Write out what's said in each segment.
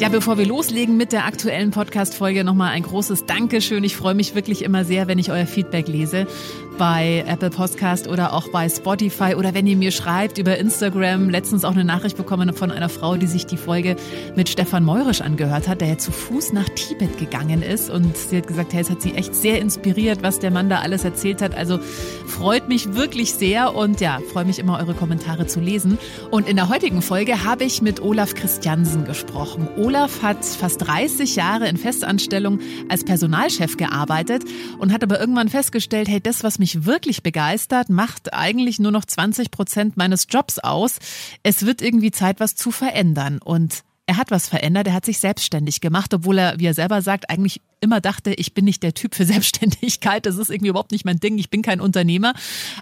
Ja, bevor wir loslegen mit der aktuellen Podcast-Folge, nochmal ein großes Dankeschön. Ich freue mich wirklich immer sehr, wenn ich euer Feedback lese bei Apple Podcast oder auch bei Spotify oder wenn ihr mir schreibt über Instagram. Letztens auch eine Nachricht bekommen von einer Frau, die sich die Folge mit Stefan Meurisch angehört hat, der ja zu Fuß nach Tibet gegangen ist und sie hat gesagt, hey, es hat sie echt sehr inspiriert, was der Mann da alles erzählt hat. Also freut mich wirklich sehr und ja, freue mich immer eure Kommentare zu lesen. Und in der heutigen Folge habe ich mit Olaf Christiansen gesprochen. Olaf hat fast 30 Jahre in Festanstellung als Personalchef gearbeitet und hat aber irgendwann festgestellt, hey, das, was mich wirklich begeistert, macht eigentlich nur noch 20 Prozent meines Jobs aus. Es wird irgendwie Zeit, was zu verändern und er hat was verändert, er hat sich selbstständig gemacht, obwohl er, wie er selber sagt, eigentlich immer dachte, ich bin nicht der Typ für Selbstständigkeit, das ist irgendwie überhaupt nicht mein Ding, ich bin kein Unternehmer.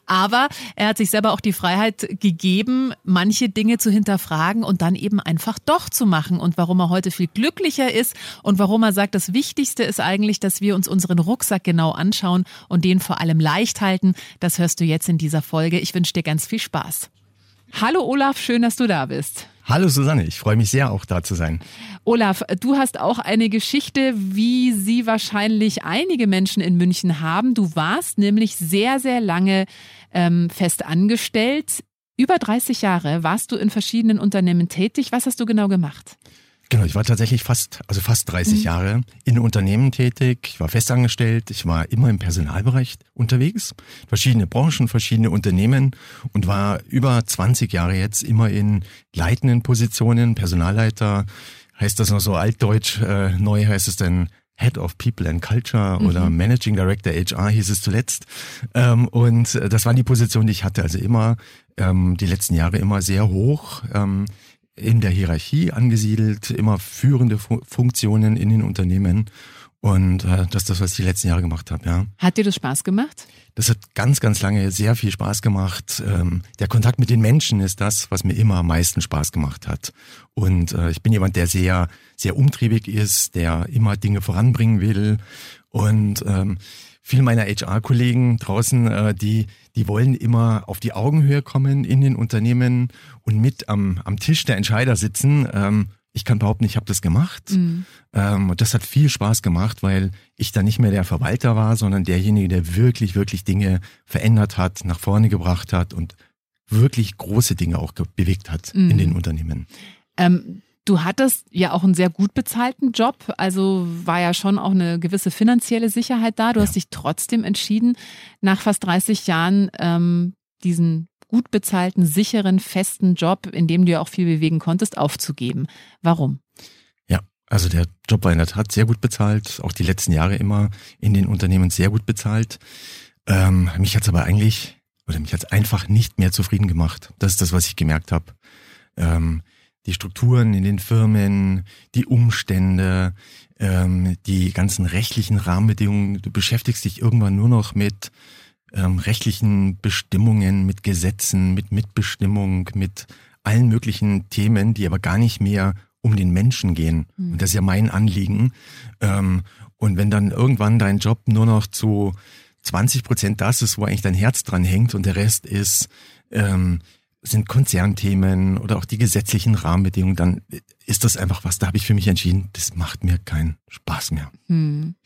Aber er hat sich selber auch die Freiheit gegeben, manche Dinge zu hinterfragen und dann eben einfach doch zu machen. Und warum er heute viel glücklicher ist und warum er sagt, das Wichtigste ist eigentlich, dass wir uns unseren Rucksack genau anschauen und den vor allem leicht halten, das hörst du jetzt in dieser Folge. Ich wünsche dir ganz viel Spaß. Hallo Olaf, schön, dass du da bist. Hallo Susanne, ich freue mich sehr, auch da zu sein. Olaf, du hast auch eine Geschichte, wie sie wahrscheinlich einige Menschen in München haben. Du warst nämlich sehr, sehr lange ähm, fest angestellt. Über 30 Jahre warst du in verschiedenen Unternehmen tätig. Was hast du genau gemacht? Genau, ich war tatsächlich fast, also fast 30 mhm. Jahre in Unternehmen tätig. Ich war festangestellt. Ich war immer im Personalbereich unterwegs. Verschiedene Branchen, verschiedene Unternehmen und war über 20 Jahre jetzt immer in leitenden Positionen, Personalleiter. Heißt das noch so altdeutsch? Äh, neu heißt es dann Head of People and Culture mhm. oder Managing Director HR hieß es zuletzt. Ähm, und das waren die Positionen, die ich hatte. Also immer ähm, die letzten Jahre immer sehr hoch. Ähm, in der Hierarchie angesiedelt, immer führende Funktionen in den Unternehmen. Und äh, das ist das, was ich die letzten Jahre gemacht habe, ja. Hat dir das Spaß gemacht? Das hat ganz, ganz lange sehr viel Spaß gemacht. Ähm, der Kontakt mit den Menschen ist das, was mir immer am meisten Spaß gemacht hat. Und äh, ich bin jemand, der sehr, sehr umtriebig ist, der immer Dinge voranbringen will. Und ähm, viele meiner HR-Kollegen draußen, äh, die, die wollen immer auf die Augenhöhe kommen in den Unternehmen und mit am, am Tisch der Entscheider sitzen. Ähm, ich kann behaupten, ich habe das gemacht. Mhm. Ähm, und das hat viel Spaß gemacht, weil ich da nicht mehr der Verwalter war, sondern derjenige, der wirklich, wirklich Dinge verändert hat, nach vorne gebracht hat und wirklich große Dinge auch bewegt hat mhm. in den Unternehmen. Ähm, Du hattest ja auch einen sehr gut bezahlten Job, also war ja schon auch eine gewisse finanzielle Sicherheit da. Du ja. hast dich trotzdem entschieden, nach fast 30 Jahren ähm, diesen gut bezahlten, sicheren, festen Job, in dem du ja auch viel bewegen konntest, aufzugeben. Warum? Ja, also der Job war in der Tat sehr gut bezahlt, auch die letzten Jahre immer in den Unternehmen sehr gut bezahlt. Ähm, mich hat's aber eigentlich, oder mich hat's einfach nicht mehr zufrieden gemacht. Das ist das, was ich gemerkt habe. Ähm, die Strukturen in den Firmen, die Umstände, ähm, die ganzen rechtlichen Rahmenbedingungen. Du beschäftigst dich irgendwann nur noch mit ähm, rechtlichen Bestimmungen, mit Gesetzen, mit Mitbestimmung, mit allen möglichen Themen, die aber gar nicht mehr um den Menschen gehen. Mhm. Und das ist ja mein Anliegen. Ähm, und wenn dann irgendwann dein Job nur noch zu 20 Prozent das ist, wo eigentlich dein Herz dran hängt und der Rest ist ähm, sind Konzernthemen oder auch die gesetzlichen Rahmenbedingungen, dann ist das einfach was, da habe ich für mich entschieden, das macht mir keinen Spaß mehr. Hm.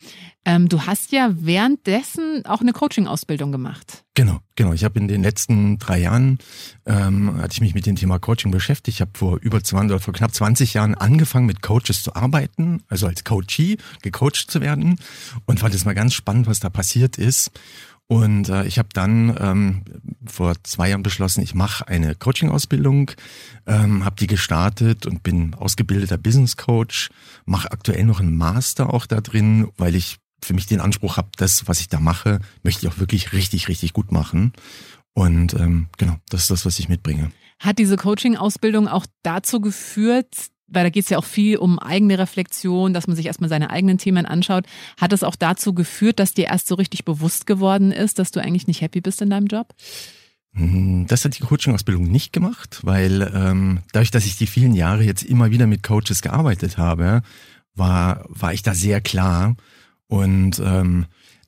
Ähm, du hast ja währenddessen auch eine Coaching-Ausbildung gemacht. Genau, genau. Ich habe in den letzten drei Jahren, ähm, hatte ich mich mit dem Thema Coaching beschäftigt. Ich habe vor über 20 oder vor knapp 20 Jahren angefangen, mit Coaches zu arbeiten, also als Coachee gecoacht zu werden und fand es mal ganz spannend, was da passiert ist. Und äh, ich habe dann ähm, vor zwei Jahren beschlossen, ich mache eine Coaching-Ausbildung, ähm, habe die gestartet und bin ausgebildeter Business Coach, mache aktuell noch einen Master auch da drin, weil ich für mich den Anspruch habe, das, was ich da mache, möchte ich auch wirklich richtig, richtig gut machen. Und ähm, genau, das ist das, was ich mitbringe. Hat diese Coaching-Ausbildung auch dazu geführt, weil da geht es ja auch viel um eigene Reflexion, dass man sich erstmal seine eigenen Themen anschaut. Hat es auch dazu geführt, dass dir erst so richtig bewusst geworden ist, dass du eigentlich nicht happy bist in deinem Job? Hm, das hat die Coaching-Ausbildung nicht gemacht, weil ähm, dadurch, dass ich die vielen Jahre jetzt immer wieder mit Coaches gearbeitet habe, war, war ich da sehr klar. Und ähm,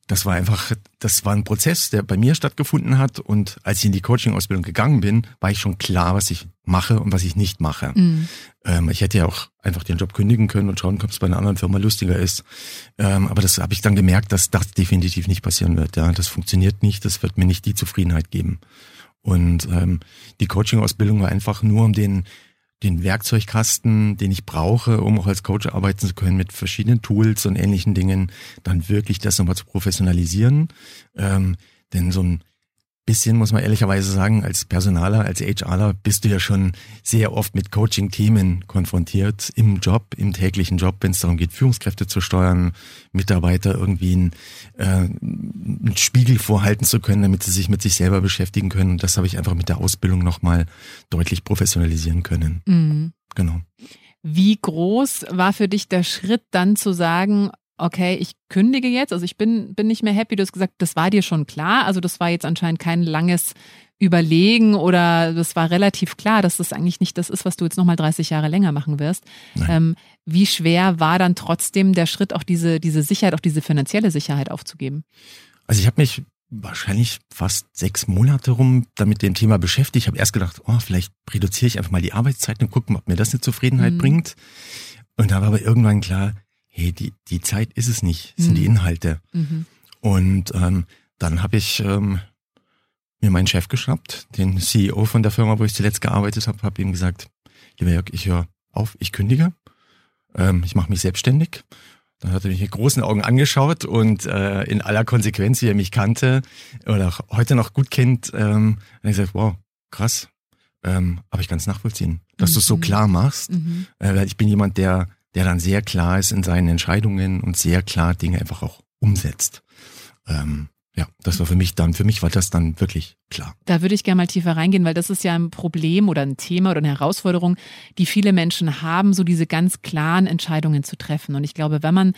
das war einfach, das war ein Prozess, der bei mir stattgefunden hat. Und als ich in die Coaching-Ausbildung gegangen bin, war ich schon klar, was ich mache und was ich nicht mache. Mhm. Ähm, ich hätte ja auch einfach den Job kündigen können und schauen, ob es bei einer anderen Firma lustiger ist. Ähm, aber das habe ich dann gemerkt, dass das definitiv nicht passieren wird. Ja, das funktioniert nicht. Das wird mir nicht die Zufriedenheit geben. Und ähm, die Coaching-Ausbildung war einfach nur um den den Werkzeugkasten, den ich brauche, um auch als Coach arbeiten zu können mit verschiedenen Tools und ähnlichen Dingen, dann wirklich das nochmal zu professionalisieren. Ähm, denn so ein bisschen, muss man ehrlicherweise sagen, als Personaler, als HRler bist du ja schon sehr oft mit Coaching-Themen konfrontiert im Job, im täglichen Job, wenn es darum geht, Führungskräfte zu steuern, Mitarbeiter irgendwie einen, äh, einen Spiegel vorhalten zu können, damit sie sich mit sich selber beschäftigen können. Und das habe ich einfach mit der Ausbildung nochmal deutlich professionalisieren können. Mhm. Genau. Wie groß war für dich der Schritt dann zu sagen, okay, ich kündige jetzt, also ich bin, bin nicht mehr happy. Du hast gesagt, das war dir schon klar. Also das war jetzt anscheinend kein langes Überlegen oder das war relativ klar, dass das eigentlich nicht das ist, was du jetzt nochmal 30 Jahre länger machen wirst. Ähm, wie schwer war dann trotzdem der Schritt, auch diese, diese Sicherheit, auch diese finanzielle Sicherheit aufzugeben? Also ich habe mich wahrscheinlich fast sechs Monate rum damit dem Thema beschäftigt. Ich habe erst gedacht, oh, vielleicht reduziere ich einfach mal die Arbeitszeit und gucken, ob mir das eine Zufriedenheit mhm. bringt. Und da war aber irgendwann klar, hey, die, die Zeit ist es nicht, es sind die mhm. Inhalte. Mhm. Und ähm, dann habe ich ähm, mir meinen Chef geschnappt, den CEO von der Firma, wo ich zuletzt gearbeitet habe, habe ihm gesagt, lieber Jörg, ich höre auf, ich kündige, ähm, ich mache mich selbstständig. Dann hat er mich mit großen Augen angeschaut und äh, in aller Konsequenz, wie er mich kannte oder heute noch gut kennt, ähm, hat er gesagt, wow, krass, ähm, aber ich kann es nachvollziehen, dass mhm. du es so klar machst. Mhm. Äh, ich bin jemand, der der dann sehr klar ist in seinen Entscheidungen und sehr klar Dinge einfach auch umsetzt. Ähm, ja, das war für mich dann, für mich war das dann wirklich klar. Da würde ich gerne mal tiefer reingehen, weil das ist ja ein Problem oder ein Thema oder eine Herausforderung, die viele Menschen haben, so diese ganz klaren Entscheidungen zu treffen. Und ich glaube, wenn man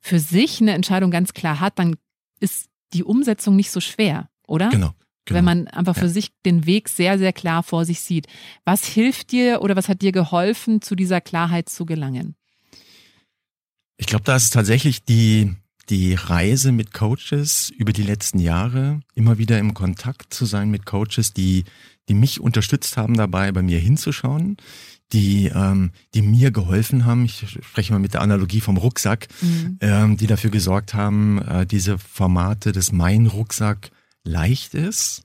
für sich eine Entscheidung ganz klar hat, dann ist die Umsetzung nicht so schwer, oder? Genau. Genau. Wenn man einfach für ja. sich den Weg sehr, sehr klar vor sich sieht. Was hilft dir oder was hat dir geholfen, zu dieser Klarheit zu gelangen? Ich glaube, da ist tatsächlich die, die Reise mit Coaches über die letzten Jahre, immer wieder im Kontakt zu sein mit Coaches, die, die mich unterstützt haben dabei, bei mir hinzuschauen, die, ähm, die mir geholfen haben. Ich spreche mal mit der Analogie vom Rucksack, mhm. ähm, die dafür gesorgt haben, äh, diese Formate, dass mein Rucksack leicht ist.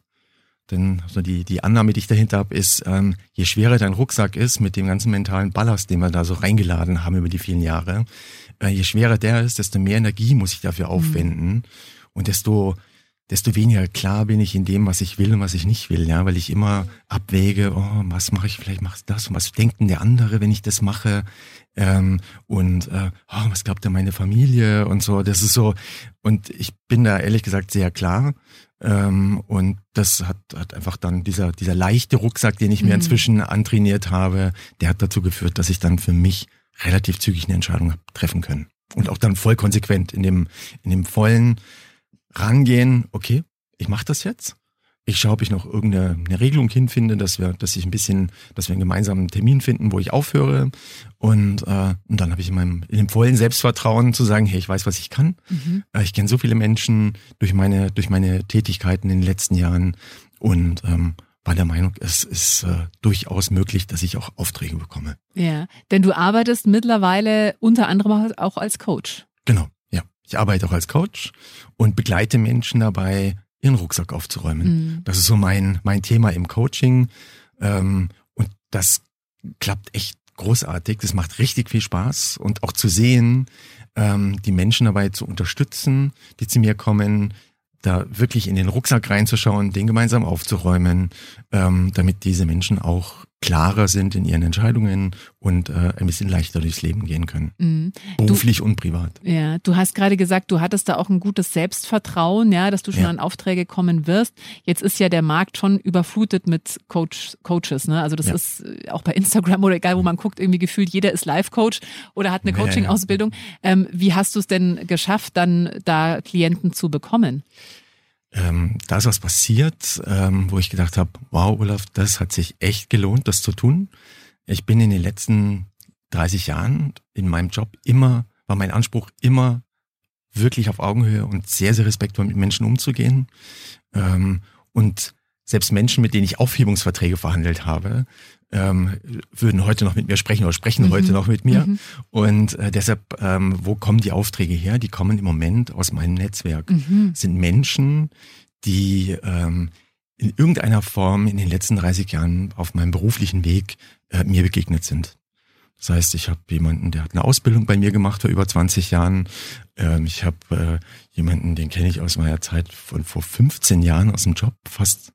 Denn also die, die Annahme, die ich dahinter habe, ist, ähm, je schwerer dein Rucksack ist mit dem ganzen mentalen Ballast, den wir da so reingeladen haben über die vielen Jahre, äh, je schwerer der ist, desto mehr Energie muss ich dafür aufwenden. Mhm. und desto desto weniger klar bin ich in dem, was ich will und was ich nicht will, ja, weil ich immer abwäge, oh, was mache ich, vielleicht mache ich das und was denkt denn der andere, wenn ich das mache? Ähm, und äh, oh, was glaubt denn meine Familie und so, das ist so und ich bin da ehrlich gesagt sehr klar ähm, und das hat, hat einfach dann dieser dieser leichte Rucksack, den ich mir mhm. inzwischen antrainiert habe, der hat dazu geführt, dass ich dann für mich relativ zügig eine Entscheidung treffen können. Und auch dann voll konsequent in dem, in dem vollen Rangehen, okay, ich mache das jetzt. Ich schaue, ob ich noch irgendeine eine Regelung hinfinde, dass wir, dass ich ein bisschen, dass wir einen gemeinsamen Termin finden, wo ich aufhöre. Und, äh, und dann habe ich in meinem, in dem vollen Selbstvertrauen zu sagen, hey, ich weiß, was ich kann. Mhm. Äh, ich kenne so viele Menschen durch meine, durch meine Tätigkeiten in den letzten Jahren und ähm, war der Meinung, es ist äh, durchaus möglich, dass ich auch Aufträge bekomme. Ja, denn du arbeitest mittlerweile unter anderem auch als Coach. Genau, ja. Ich arbeite auch als Coach und begleite Menschen dabei, ihren Rucksack aufzuräumen. Mhm. Das ist so mein, mein Thema im Coaching. Ähm, und das klappt echt großartig. Das macht richtig viel Spaß und auch zu sehen, ähm, die Menschen dabei zu unterstützen, die zu mir kommen, da wirklich in den Rucksack reinzuschauen, den gemeinsam aufzuräumen, ähm, damit diese Menschen auch klarer sind in ihren Entscheidungen und äh, ein bisschen leichter durchs Leben gehen können. Mhm. Beruflich du, und privat. Ja, du hast gerade gesagt, du hattest da auch ein gutes Selbstvertrauen, ja, dass du schon ja. an Aufträge kommen wirst. Jetzt ist ja der Markt schon überflutet mit Coach, Coaches, ne? Also das ja. ist auch bei Instagram oder egal, wo man guckt, irgendwie gefühlt, jeder ist Life-Coach oder hat eine Coaching-Ausbildung. Ähm, wie hast du es denn geschafft, dann da Klienten zu bekommen? Ähm, da ist was passiert, ähm, wo ich gedacht habe, wow, Olaf, das hat sich echt gelohnt, das zu tun. Ich bin in den letzten 30 Jahren in meinem Job immer, war mein Anspruch immer wirklich auf Augenhöhe und sehr, sehr respektvoll mit Menschen umzugehen. Ähm, und selbst Menschen, mit denen ich Aufhebungsverträge verhandelt habe, ähm, würden heute noch mit mir sprechen oder sprechen mhm. heute noch mit mir. Mhm. Und äh, deshalb, ähm, wo kommen die Aufträge her? Die kommen im Moment aus meinem Netzwerk. Mhm. sind Menschen, die ähm, in irgendeiner Form in den letzten 30 Jahren auf meinem beruflichen Weg äh, mir begegnet sind. Das heißt, ich habe jemanden, der hat eine Ausbildung bei mir gemacht vor über 20 Jahren. Ähm, ich habe äh, jemanden, den kenne ich aus meiner Zeit von vor 15 Jahren aus dem Job, fast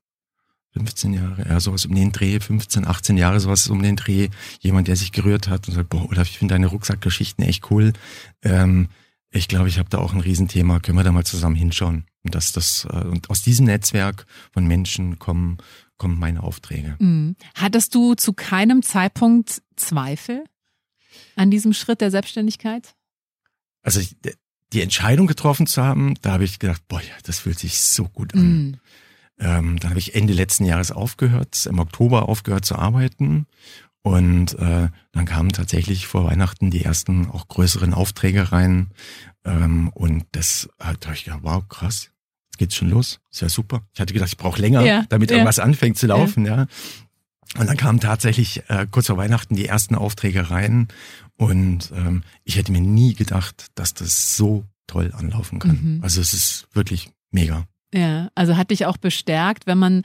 15 Jahre, ja, sowas um den Dreh, 15, 18 Jahre, sowas um den Dreh. Jemand, der sich gerührt hat und sagt, boah, Olaf, ich finde deine Rucksackgeschichten echt cool. Ähm, ich glaube, ich habe da auch ein Riesenthema. Können wir da mal zusammen hinschauen? Und dass das äh, und aus diesem Netzwerk von Menschen kommen kommen meine Aufträge. Mhm. Hattest du zu keinem Zeitpunkt Zweifel an diesem Schritt der Selbstständigkeit? Also ich, die Entscheidung getroffen zu haben, da habe ich gedacht, boah, ja, das fühlt sich so gut an. Mhm. Ähm, dann habe ich Ende letzten Jahres aufgehört, im Oktober aufgehört zu arbeiten. Und äh, dann kamen tatsächlich vor Weihnachten die ersten auch größeren Aufträge rein. Ähm, und das hat ich gedacht, wow, krass, jetzt geht's schon los. Ist ja super. Ich hatte gedacht, ich brauche länger, ja, damit ja. irgendwas anfängt zu laufen, ja. ja. Und dann kamen tatsächlich äh, kurz vor Weihnachten die ersten Aufträge rein. Und ähm, ich hätte mir nie gedacht, dass das so toll anlaufen kann. Mhm. Also es ist wirklich mega. Ja, also hat dich auch bestärkt, wenn man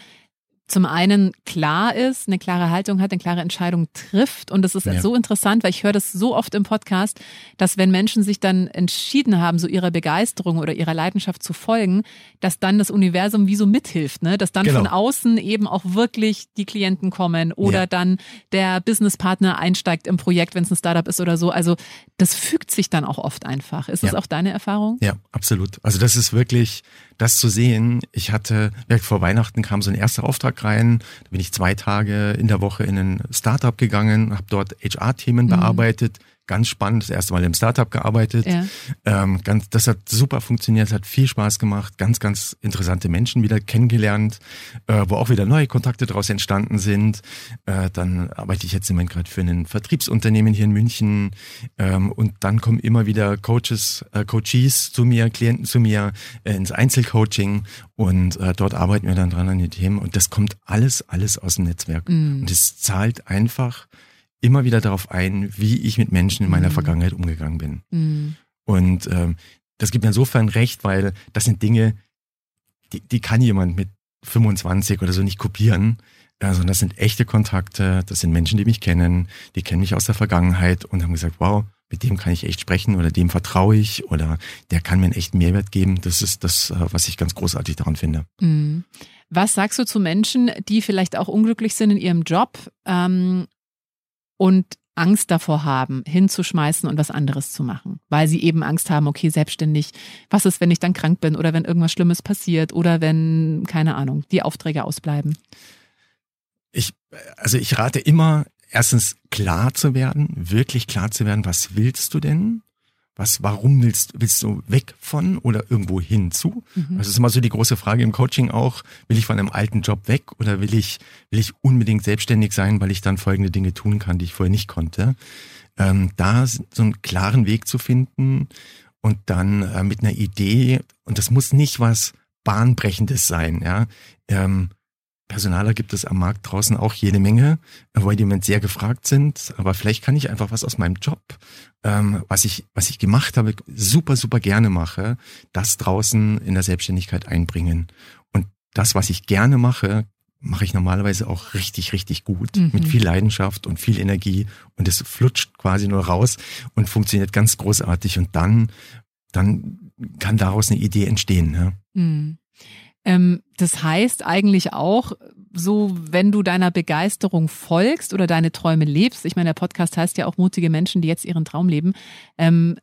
zum einen klar ist, eine klare Haltung hat, eine klare Entscheidung trifft. Und das ist ja. so interessant, weil ich höre das so oft im Podcast, dass wenn Menschen sich dann entschieden haben, so ihrer Begeisterung oder ihrer Leidenschaft zu folgen, dass dann das Universum wie so mithilft, ne? dass dann genau. von außen eben auch wirklich die Klienten kommen oder ja. dann der Businesspartner einsteigt im Projekt, wenn es ein Startup ist oder so. Also das fügt sich dann auch oft einfach. Ist ja. das auch deine Erfahrung? Ja, absolut. Also das ist wirklich, das zu sehen. Ich hatte, vor Weihnachten kam so ein erster Auftrag rein. Da bin ich zwei Tage in der Woche in ein Startup gegangen, habe dort HR-Themen mhm. bearbeitet, ganz spannend, das erste Mal im Startup gearbeitet. Ja. Ähm, ganz, das hat super funktioniert, hat viel Spaß gemacht, ganz, ganz interessante Menschen wieder kennengelernt, äh, wo auch wieder neue Kontakte daraus entstanden sind. Äh, dann arbeite ich jetzt im Moment gerade für ein Vertriebsunternehmen hier in München ähm, und dann kommen immer wieder Coaches, äh, Coaches zu mir, Klienten zu mir äh, ins Einzelcoaching und äh, dort arbeiten wir dann dran an den Themen und das kommt alles, alles aus dem Netzwerk. Mm. Und es zahlt einfach immer wieder darauf ein, wie ich mit Menschen in meiner mhm. Vergangenheit umgegangen bin. Mhm. Und ähm, das gibt mir insofern recht, weil das sind Dinge, die, die kann jemand mit 25 oder so nicht kopieren, Also das sind echte Kontakte, das sind Menschen, die mich kennen, die kennen mich aus der Vergangenheit und haben gesagt, wow, mit dem kann ich echt sprechen oder dem vertraue ich oder der kann mir einen echten Mehrwert geben. Das ist das, äh, was ich ganz großartig daran finde. Mhm. Was sagst du zu Menschen, die vielleicht auch unglücklich sind in ihrem Job ähm, und Angst davor haben, hinzuschmeißen und was anderes zu machen, weil sie eben Angst haben, okay, selbstständig, was ist, wenn ich dann krank bin oder wenn irgendwas Schlimmes passiert oder wenn, keine Ahnung, die Aufträge ausbleiben? Ich, also ich rate immer, erstens klar zu werden, wirklich klar zu werden, was willst du denn? Was, warum willst, willst du weg von oder irgendwo hinzu? Mhm. Das ist immer so die große Frage im Coaching auch. Will ich von einem alten Job weg oder will ich, will ich unbedingt selbstständig sein, weil ich dann folgende Dinge tun kann, die ich vorher nicht konnte? Ähm, da so einen klaren Weg zu finden und dann äh, mit einer Idee, und das muss nicht was Bahnbrechendes sein, ja. Ähm, Personaler gibt es am Markt draußen auch jede Menge, weil die im Moment sehr gefragt sind. Aber vielleicht kann ich einfach was aus meinem Job, ähm, was ich, was ich gemacht habe, super, super gerne mache, das draußen in der Selbstständigkeit einbringen. Und das, was ich gerne mache, mache ich normalerweise auch richtig, richtig gut, mhm. mit viel Leidenschaft und viel Energie. Und es flutscht quasi nur raus und funktioniert ganz großartig. Und dann, dann kann daraus eine Idee entstehen. Ja. Mhm. Ähm, das heißt eigentlich auch, so, wenn du deiner Begeisterung folgst oder deine Träume lebst, ich meine, der Podcast heißt ja auch mutige Menschen, die jetzt ihren Traum leben, ähm,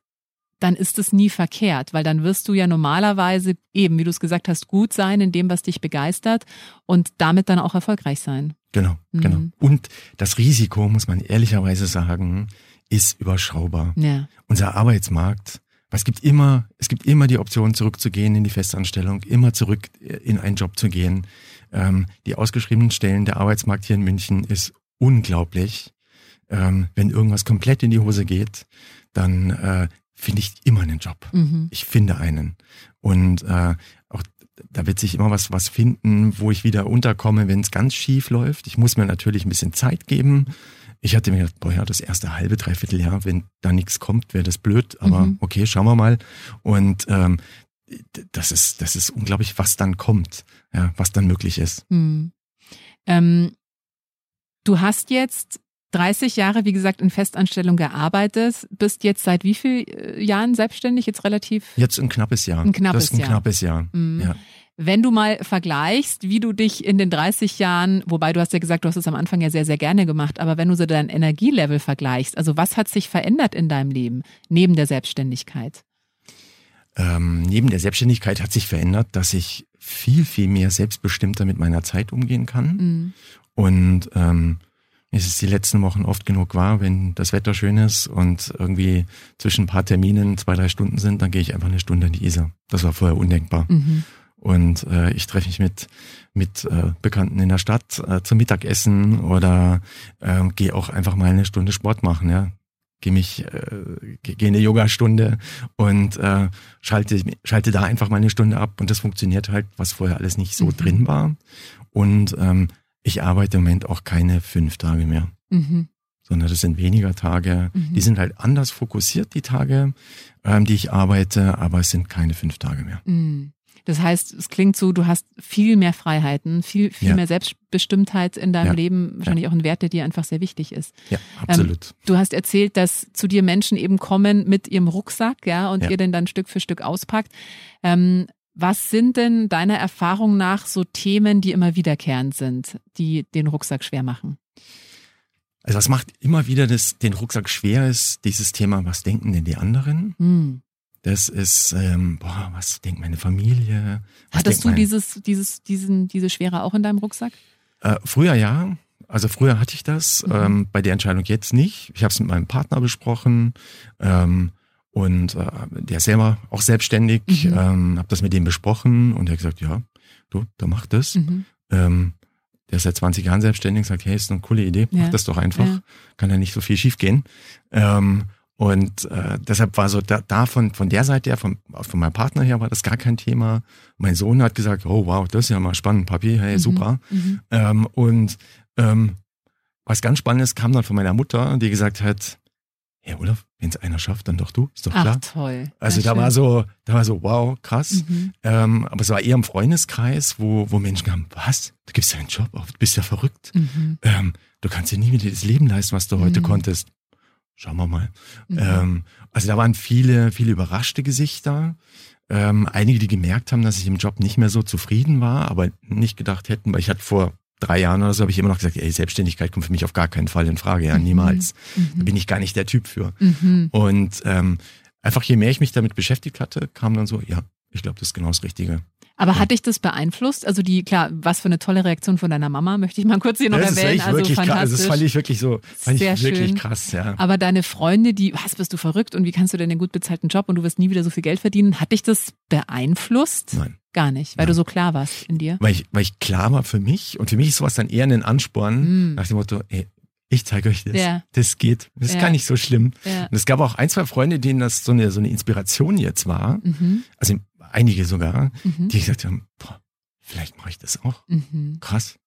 dann ist es nie verkehrt, weil dann wirst du ja normalerweise eben, wie du es gesagt hast, gut sein in dem, was dich begeistert und damit dann auch erfolgreich sein. Genau, mhm. genau. Und das Risiko, muss man ehrlicherweise sagen, ist überschaubar. Ja. Unser Arbeitsmarkt, es gibt immer, es gibt immer die Option, zurückzugehen in die Festanstellung, immer zurück in einen Job zu gehen. Ähm, die ausgeschriebenen Stellen, der Arbeitsmarkt hier in München ist unglaublich. Ähm, wenn irgendwas komplett in die Hose geht, dann äh, finde ich immer einen Job. Mhm. Ich finde einen. Und äh, auch da wird sich immer was, was finden, wo ich wieder unterkomme, wenn es ganz schief läuft. Ich muss mir natürlich ein bisschen Zeit geben. Ich hatte mir gedacht, boah, ja, das erste halbe, dreiviertel Jahr, wenn da nichts kommt, wäre das blöd. Aber mhm. okay, schauen wir mal. Und ähm, das ist, das ist unglaublich, was dann kommt, ja, was dann möglich ist. Mhm. Ähm, du hast jetzt 30 Jahre, wie gesagt, in Festanstellung gearbeitet, bist jetzt seit wie vielen äh, Jahren selbstständig? Jetzt relativ? Jetzt ein knappes Jahr. Ein knappes das ist ein Jahr. knappes Jahr. Mhm. Ja. Wenn du mal vergleichst, wie du dich in den 30 Jahren, wobei du hast ja gesagt, du hast es am Anfang ja sehr, sehr gerne gemacht, aber wenn du so dein Energielevel vergleichst, also was hat sich verändert in deinem Leben neben der Selbstständigkeit? Ähm, neben der Selbstständigkeit hat sich verändert, dass ich viel, viel mehr selbstbestimmter mit meiner Zeit umgehen kann. Mhm. Und ähm, es ist die letzten Wochen oft genug wahr, wenn das Wetter schön ist und irgendwie zwischen ein paar Terminen zwei, drei Stunden sind, dann gehe ich einfach eine Stunde in die Isar. Das war vorher undenkbar. Mhm. Und äh, ich treffe mich mit, mit äh, Bekannten in der Stadt äh, zum Mittagessen oder äh, gehe auch einfach mal eine Stunde Sport machen, ja. Gehe mich, äh, gehe eine Yogastunde und äh, schalte, schalte da einfach mal eine Stunde ab und das funktioniert halt, was vorher alles nicht so mhm. drin war. Und ähm, ich arbeite im Moment auch keine fünf Tage mehr. Mhm. Sondern das sind weniger Tage. Mhm. Die sind halt anders fokussiert, die Tage, ähm, die ich arbeite, aber es sind keine fünf Tage mehr. Mhm. Das heißt, es klingt so, du hast viel mehr Freiheiten, viel, viel ja. mehr Selbstbestimmtheit in deinem ja. Leben, wahrscheinlich ja. auch ein Wert, der dir einfach sehr wichtig ist. Ja, absolut. Ähm, du hast erzählt, dass zu dir Menschen eben kommen mit ihrem Rucksack, ja, und ihr den dann Stück für Stück auspackt. Ähm, was sind denn deiner Erfahrung nach so Themen, die immer wiederkehrend sind, die den Rucksack schwer machen? Also was macht immer wieder das, den Rucksack schwer ist, dieses Thema, was denken denn die anderen? Hm. Das ist, ähm, boah, was denkt meine Familie? Hattest du dieses, dieses, diesen, diese Schwere auch in deinem Rucksack? Äh, früher ja. Also früher hatte ich das, mhm. ähm, bei der Entscheidung jetzt nicht. Ich habe es mit meinem Partner besprochen. Ähm, und äh, der ist selber auch selbstständig, mhm. ähm, habe das mit dem besprochen und er hat gesagt, ja, du, da mach das. Mhm. Ähm, der ist seit 20 Jahren selbstständig, sagt, hey, ist eine coole Idee, ja. mach das doch einfach. Ja. Kann ja nicht so viel schiefgehen. Ähm, und äh, deshalb war so da, da von, von der Seite her, von, von meinem Partner her, war das gar kein Thema. Mein Sohn hat gesagt, oh wow, das ist ja mal spannend, Papi, hey, mhm. super. Mhm. Ähm, und ähm, was ganz Spannendes kam dann von meiner Mutter, die gesagt hat, ja, Olaf, wenn es einer schafft, dann doch du, ist doch klar. Ach, toll. Also da war so, da war so, wow, krass. Mhm. Ähm, aber es war eher im Freundeskreis, wo, wo Menschen kamen, was? Du gibst ja einen Job auf, du bist ja verrückt. Mhm. Ähm, du kannst dir nie wieder das Leben leisten, was du heute mhm. konntest. Schauen wir mal. Mhm. Ähm, also da waren viele, viele überraschte Gesichter. Ähm, einige, die gemerkt haben, dass ich im Job nicht mehr so zufrieden war, aber nicht gedacht hätten, weil ich hatte vor drei Jahren oder so habe ich immer noch gesagt, ey, Selbstständigkeit kommt für mich auf gar keinen Fall in Frage, ja, mhm. niemals. Mhm. Da bin ich gar nicht der Typ für. Mhm. Und ähm, einfach je mehr ich mich damit beschäftigt hatte, kam dann so, ja, ich glaube, das ist genau das Richtige. Aber hat dich das beeinflusst? Also die, klar, was für eine tolle Reaktion von deiner Mama, möchte ich mal kurz hier noch das erwähnen. also wirklich fantastisch. Krass. Das fand ich wirklich so, fand Sehr ich wirklich schön. krass, ja. Aber deine Freunde, die, was bist du verrückt und wie kannst du denn den gut bezahlten Job und du wirst nie wieder so viel Geld verdienen? Hat dich das beeinflusst? Nein. Gar nicht, weil Nein. du so klar warst in dir. Weil ich, weil ich klar war für mich und für mich ist sowas dann eher ein Ansporn mm. nach dem Motto, ey, ich zeige euch das. Ja. Das geht. Das ist ja. gar nicht so schlimm. Ja. Und es gab auch ein, zwei Freunde, denen das so eine, so eine Inspiration jetzt war. Mhm. Also einige sogar, mhm. die gesagt haben, boah, vielleicht mache ich das auch. Mhm. Krass.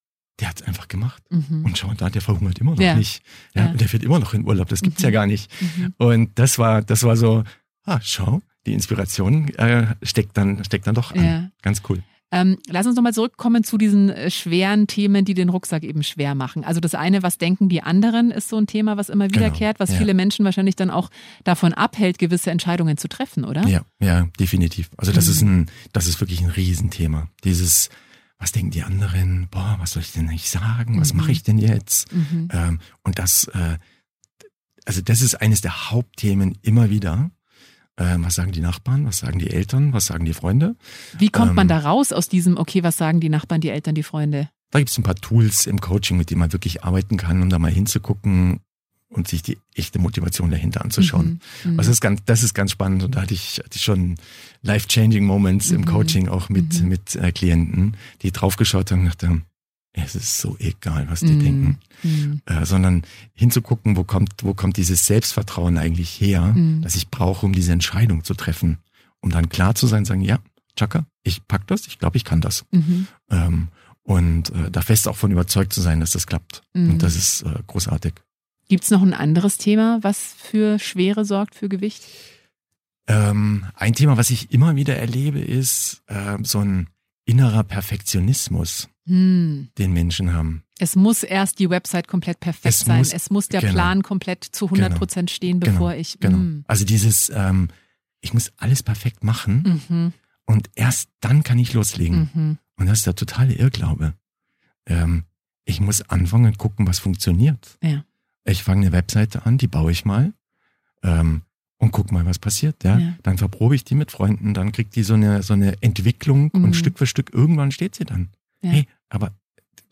Der hat es einfach gemacht. Mhm. Und schau, da, der verhungert immer noch ja. nicht. Ja, ja. Und der fährt immer noch in Urlaub. Das gibt's mhm. ja gar nicht. Mhm. Und das war, das war so, ah, schau, die Inspiration äh, steckt dann, steckt dann doch an. Ganz cool. Ähm, lass uns nochmal zurückkommen zu diesen äh, schweren Themen, die den Rucksack eben schwer machen. Also das eine, was denken die anderen, ist so ein Thema, was immer genau. wiederkehrt, was ja. viele Menschen wahrscheinlich dann auch davon abhält, gewisse Entscheidungen zu treffen, oder? Ja, ja, definitiv. Also das mhm. ist ein, das ist wirklich ein Riesenthema. Dieses, was denken die anderen? Boah, was soll ich denn nicht sagen? Was Mhm. mache ich denn jetzt? Mhm. Ähm, und das, äh, also das ist eines der Hauptthemen immer wieder. Ähm, was sagen die Nachbarn? Was sagen die Eltern? Was sagen die Freunde? Wie kommt man ähm, da raus aus diesem, okay, was sagen die Nachbarn, die Eltern, die Freunde? Da gibt es ein paar Tools im Coaching, mit denen man wirklich arbeiten kann, um da mal hinzugucken und sich die echte Motivation dahinter anzuschauen. Mhm. Mhm. Also das ist ganz, das ist ganz spannend und da hatte ich, hatte ich schon life-changing Moments im Mhm. Coaching auch mit, Mhm. mit äh, Klienten, die draufgeschaut haben und dachten, es ist so egal, was die Mhm. denken. Mhm. Äh, sondern hinzugucken, wo kommt, wo kommt dieses Selbstvertrauen eigentlich her, Mhm. das ich brauche, um diese Entscheidung zu treffen. Um dann klar zu sein, sagen, ja, Chaka, ich pack das, ich glaube, ich kann das. Mhm. Ähm, und äh, da fest auch von überzeugt zu sein, dass das klappt. Mhm. Und das ist äh, großartig. Gibt es noch ein anderes Thema, was für Schwere sorgt, für Gewicht? Ähm, ein Thema, was ich immer wieder erlebe, ist äh, so ein innerer Perfektionismus, Hm. den Menschen haben. Es muss erst die Website komplett perfekt Es sein. muss- es muss der genau. Plan komplett zu 100 Prozent stehen, Genau, bevor ich. Genau. Hm. Also dieses, ähm, ich muss alles perfekt machen Mhm. und erst dann kann ich loslegen. Mhm. Und das ist der totale Irrglaube. Ähm, ich muss anfangen und gucken, was funktioniert. Ja. Ich fange eine Webseite an, die baue ich mal ähm, und guck mal, was passiert. Ja? Ja. Dann verprobe ich die mit Freunden, dann kriegt die so eine, so eine Entwicklung Mhm. und Stück für Stück irgendwann steht sie dann. Ja. Hey, aber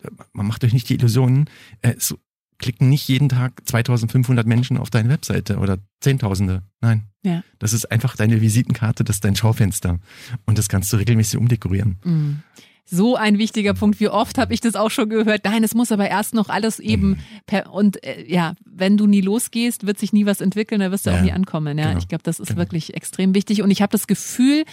äh, man macht euch nicht die Illusionen, äh, so klicken nicht jeden Tag 2500 Menschen auf deine Webseite oder Zehntausende. Nein. Ja. Das ist einfach deine Visitenkarte, das ist dein Schaufenster. Und das kannst du regelmäßig umdekorieren. Mhm. So ein wichtiger Punkt. Wie oft habe ich das auch schon gehört? Nein, es muss aber erst noch alles eben per und äh, ja, wenn du nie losgehst, wird sich nie was entwickeln, da wirst du Ja, auch nie ankommen. Ja, genau, ich glaube, das ist genau. wirklich extrem wichtig. Und ich habe das Gefühl,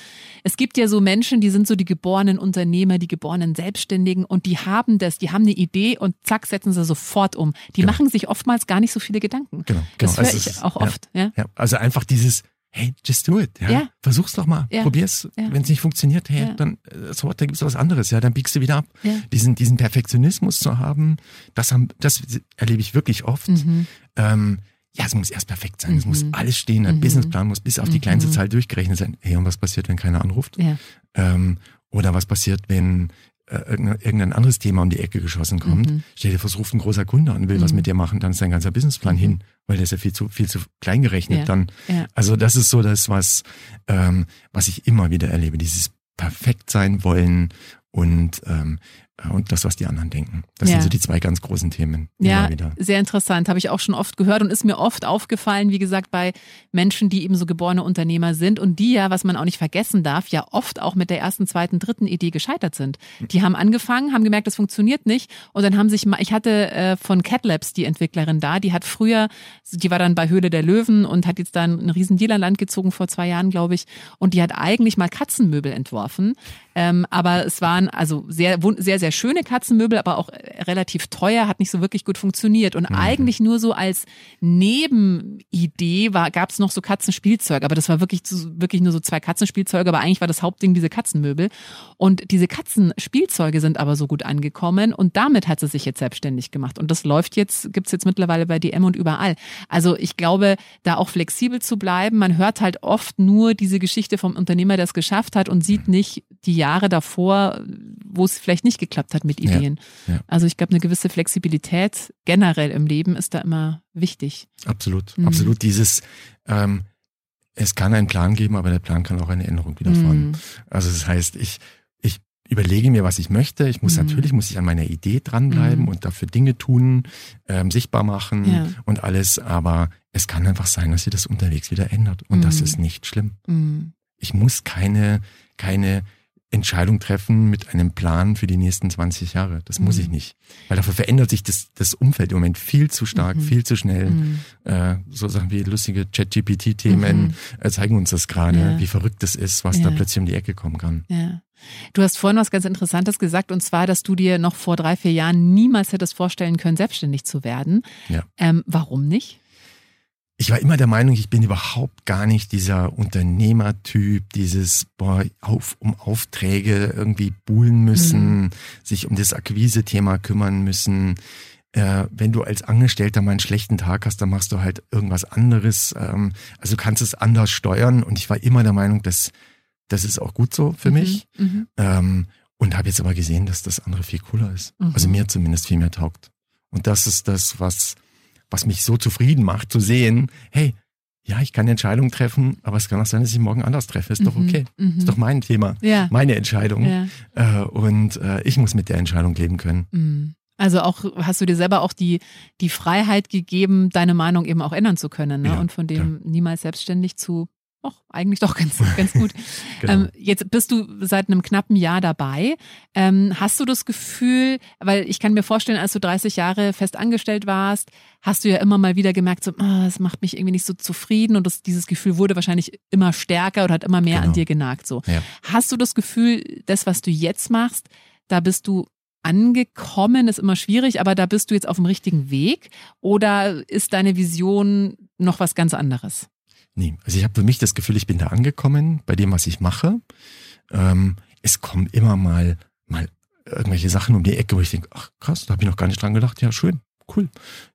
es gibt ja so Menschen, die sind so die geborenen Unternehmer, die geborenen Selbstständigen und die haben das, die haben eine Idee und zack setzen sie sofort um. Die Genau. machen sich oftmals gar nicht so viele Gedanken. Genau, Das genau. höre Also ich es- auch oft. Ja. Ja, also einfach dieses, hey, just do it. Ja? Ja. Versuch's doch mal. Ja. Probier's. Ja. Wenn es nicht funktioniert, hey, Ja. dann äh, so, dann gibt's was anderes. Ja, dann biegst du wieder ab. Diesen, diesen Perfektionismus zu haben, das, haben, das erlebe ich wirklich oft. Mhm. Ähm, ja, es muss erst perfekt sein. Es Mhm. muss alles stehen. Ein Mhm. Businessplan muss bis auf die kleinste Mhm. Zahl durchgerechnet sein. Hey, und was passiert, wenn keiner anruft? Ja. Ähm, oder was passiert, wenn irgendein, irgendein anderes Thema um die Ecke geschossen kommt? Mhm. Stell dir vor, es ruft ein großer Kunde an und will was Mhm. mit dir machen, dann ist dein ganzer Businessplan Mhm. hin, weil der ist ja viel zu, viel zu klein gerechnet Ja. dann. Ja. Also das ist so das, was, ähm, was ich immer wieder erlebe, dieses perfekt sein wollen und, ähm, äh, und das, was die anderen denken. Das Ja. sind so die zwei ganz großen Themen. Ja, sehr interessant. Habe ich auch schon oft gehört und ist mir oft aufgefallen, wie gesagt, bei Menschen, die eben so geborene Unternehmer sind und die ja, was man auch nicht vergessen darf, ja oft auch mit der ersten, zweiten, dritten Idee gescheitert sind. Die haben angefangen, haben gemerkt, das funktioniert nicht und dann haben sich mal, ich hatte äh, von Cat Labs die Entwicklerin da, die hat früher, die war dann bei Höhle der Löwen und hat jetzt dann einen riesen Deal an Land gezogen vor zwei Jahren, glaube ich, und die hat eigentlich mal Katzenmöbel entworfen. Ähm, aber es waren also sehr, sehr, sehr schöne Katzenmöbel, aber auch äh, relativ teuer, hat nicht so wirklich gut funktioniert. Und eigentlich nur so als Nebenidee war, gab es noch so Katzenspielzeug, aber das war wirklich, wirklich nur so zwei Katzenspielzeuge, aber eigentlich war das Hauptding diese Katzenmöbel. Und diese Katzenspielzeuge sind aber so gut angekommen und damit hat sie sich jetzt selbstständig gemacht. Und das läuft jetzt, gibt's jetzt mittlerweile bei DM und überall. Also ich glaube, da auch flexibel zu bleiben, man hört halt oft nur diese Geschichte vom Unternehmer, der es geschafft hat und sieht nicht die Jahre davor, wo es vielleicht nicht geklappt hat mit Ja, Ideen. ja. Also ich glaube, eine gewisse Flexibilität generell im Leben ist da immer wichtig. Absolut, Mhm. absolut. Dieses, ähm, es kann einen Plan geben, aber der Plan kann auch eine Änderung widerfahren. Mhm. Also das heißt, ich, ich überlege mir, was ich möchte. Ich muss Mhm. natürlich muss ich an meiner Idee dranbleiben Mhm. und dafür Dinge tun, ähm, sichtbar machen Ja. und alles. Aber es kann einfach sein, dass sich das unterwegs wieder ändert und das Mhm. ist nicht schlimm. Mhm. Ich muss keine, keine Entscheidung treffen mit einem Plan für die nächsten 20 Jahre. Das muss Mhm. ich nicht. Weil dafür verändert sich das, das Umfeld im Moment viel zu stark, Mhm. viel zu schnell. Mhm. Äh, so Sachen wie lustige Chat-GPT-Themen Mhm. äh, zeigen uns das gerade, Ja. wie verrückt das ist, was Ja. da plötzlich um die Ecke kommen kann. Ja. Du hast vorhin was ganz Interessantes gesagt, und zwar, dass du dir noch vor drei, vier Jahren niemals hättest vorstellen können, selbstständig zu werden. Ja. Ähm, warum nicht? Ich war immer der Meinung, ich bin überhaupt gar nicht dieser Unternehmertyp, dieses boah, auf, um Aufträge irgendwie buhlen müssen, sich um das Akquise-Thema kümmern müssen. Äh, wenn du als Angestellter mal einen schlechten Tag hast, dann machst du halt irgendwas anderes. Ähm, also du kannst es anders steuern und ich war immer der Meinung, dass das ist auch gut so für mich. Mhm. Ähm, Und habe jetzt aber gesehen, dass das andere viel cooler ist. Mhm. Also mir zumindest viel mehr taugt. Und das ist das, was, was mich so zufrieden macht, zu sehen, hey, ja, ich kann Entscheidungen treffen, aber es kann auch sein, dass ich morgen anders treffe. Ist doch Mhm, okay. mhm. Ist doch mein Thema, Ja. meine Entscheidung. Ja. Äh, und äh, ich muss mit der Entscheidung leben können. Mhm. Also auch hast du dir selber auch die, die Freiheit gegeben, deine Meinung eben auch ändern zu können ne? Ja, und von dem niemals selbstständig zu, ach, eigentlich doch ganz, ganz gut. Genau. Ähm, jetzt bist du seit einem knappen Jahr dabei. Ähm, hast du das Gefühl, weil ich kann mir vorstellen, als du 30 Jahre fest angestellt warst, hast du ja immer mal wieder gemerkt, so, ah, es macht mich irgendwie nicht so zufrieden und das, dieses Gefühl wurde wahrscheinlich immer stärker oder hat immer mehr an Genau. dir genagt. So. Ja. Hast du das Gefühl, das, was du jetzt machst, da bist du angekommen, ist immer schwierig, aber da bist du jetzt auf dem richtigen Weg oder ist deine Vision noch was ganz anderes? Nee, also ich habe für mich das Gefühl, ich bin da angekommen bei dem, was ich mache. Ähm, es kommen immer mal, mal irgendwelche Sachen um die Ecke, wo ich denke, ach krass, da habe ich noch gar nicht dran gedacht. Ja, schön, cool.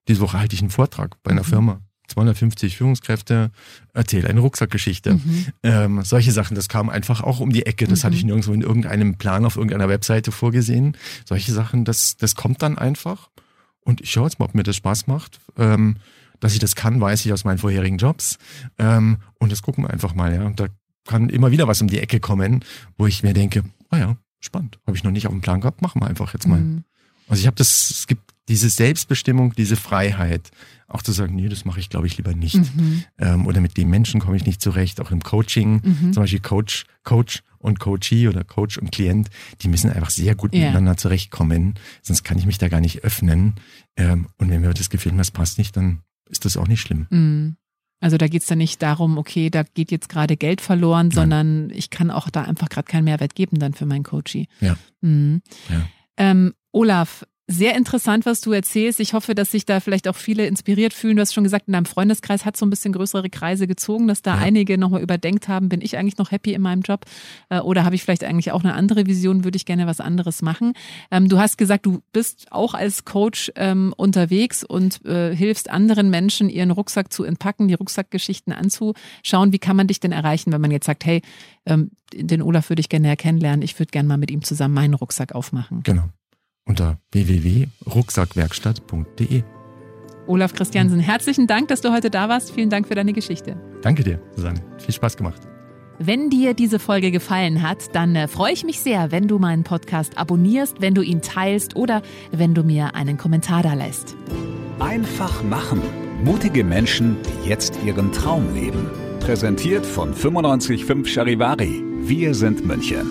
Diese Woche halte ich einen Vortrag bei einer Mhm. Firma. 250 Führungskräfte, erzähle eine Rucksackgeschichte. Mhm. Ähm, solche Sachen, das kam einfach auch um die Ecke. Das Mhm. hatte ich nirgendwo in irgendeinem Plan auf irgendeiner Webseite vorgesehen. Solche Sachen, das, das kommt dann einfach. Und ich schaue jetzt mal, ob mir das Spaß macht. Ähm, dass ich das kann, weiß ich aus meinen vorherigen Jobs. Ähm, und das gucken wir einfach mal, ja. Und da kann immer wieder was um die Ecke kommen, wo ich mir denke, ah ja, spannend. Habe ich noch nicht auf dem Plan gehabt, machen wir einfach jetzt mal. Mhm. Also ich habe das, es gibt diese Selbstbestimmung, diese Freiheit, auch zu sagen, nee, das mache ich, glaube ich, lieber nicht. Mhm. Ähm, oder mit dem Menschen komme ich nicht zurecht, auch im Coaching, Mhm. zum Beispiel Coach, Coach und Coachee oder Coach und Klient, die müssen einfach sehr gut Ja. miteinander zurechtkommen, sonst kann ich mich da gar nicht öffnen. Ähm, und wenn mir das Gefühl, das passt nicht, dann ist das auch nicht schlimm. Mhm. Also da geht's dann nicht darum, okay, da geht jetzt gerade Geld verloren, sondern ich kann auch da einfach gerade keinen Mehrwert geben dann für meinen Coachie. Ja. Mhm. Ja. Ähm, Olaf, sehr interessant, was du erzählst. Ich hoffe, dass sich da vielleicht auch viele inspiriert fühlen. Du hast schon gesagt, in deinem Freundeskreis hat so ein bisschen größere Kreise gezogen, dass da Ja. einige nochmal überdenkt haben, bin ich eigentlich noch happy in meinem Job? Äh, Oder habe ich vielleicht eigentlich auch eine andere Vision, würde ich gerne was anderes machen? Ähm, du hast gesagt, du bist auch als Coach ähm, unterwegs und äh, hilfst anderen Menschen, ihren Rucksack zu entpacken, die Rucksackgeschichten anzuschauen. Wie kann man dich denn erreichen, wenn man jetzt sagt, hey, ähm, den Olaf würde ich gerne kennenlernen, ich würde gerne mal mit ihm zusammen meinen Rucksack aufmachen? Genau. Unter www.rucksackwerkstatt.de. Olaf Christiansen, herzlichen Dank, dass du heute da warst. Vielen Dank für deine Geschichte. Danke dir, Susanne. Viel Spaß gemacht. Wenn dir diese Folge gefallen hat, dann äh, freue ich mich sehr, wenn du meinen Podcast abonnierst, wenn du ihn teilst oder wenn du mir einen Kommentar da lässt. Einfach machen. Mutige Menschen, die jetzt ihren Traum leben. Präsentiert von 955 Charivari. Wir sind München.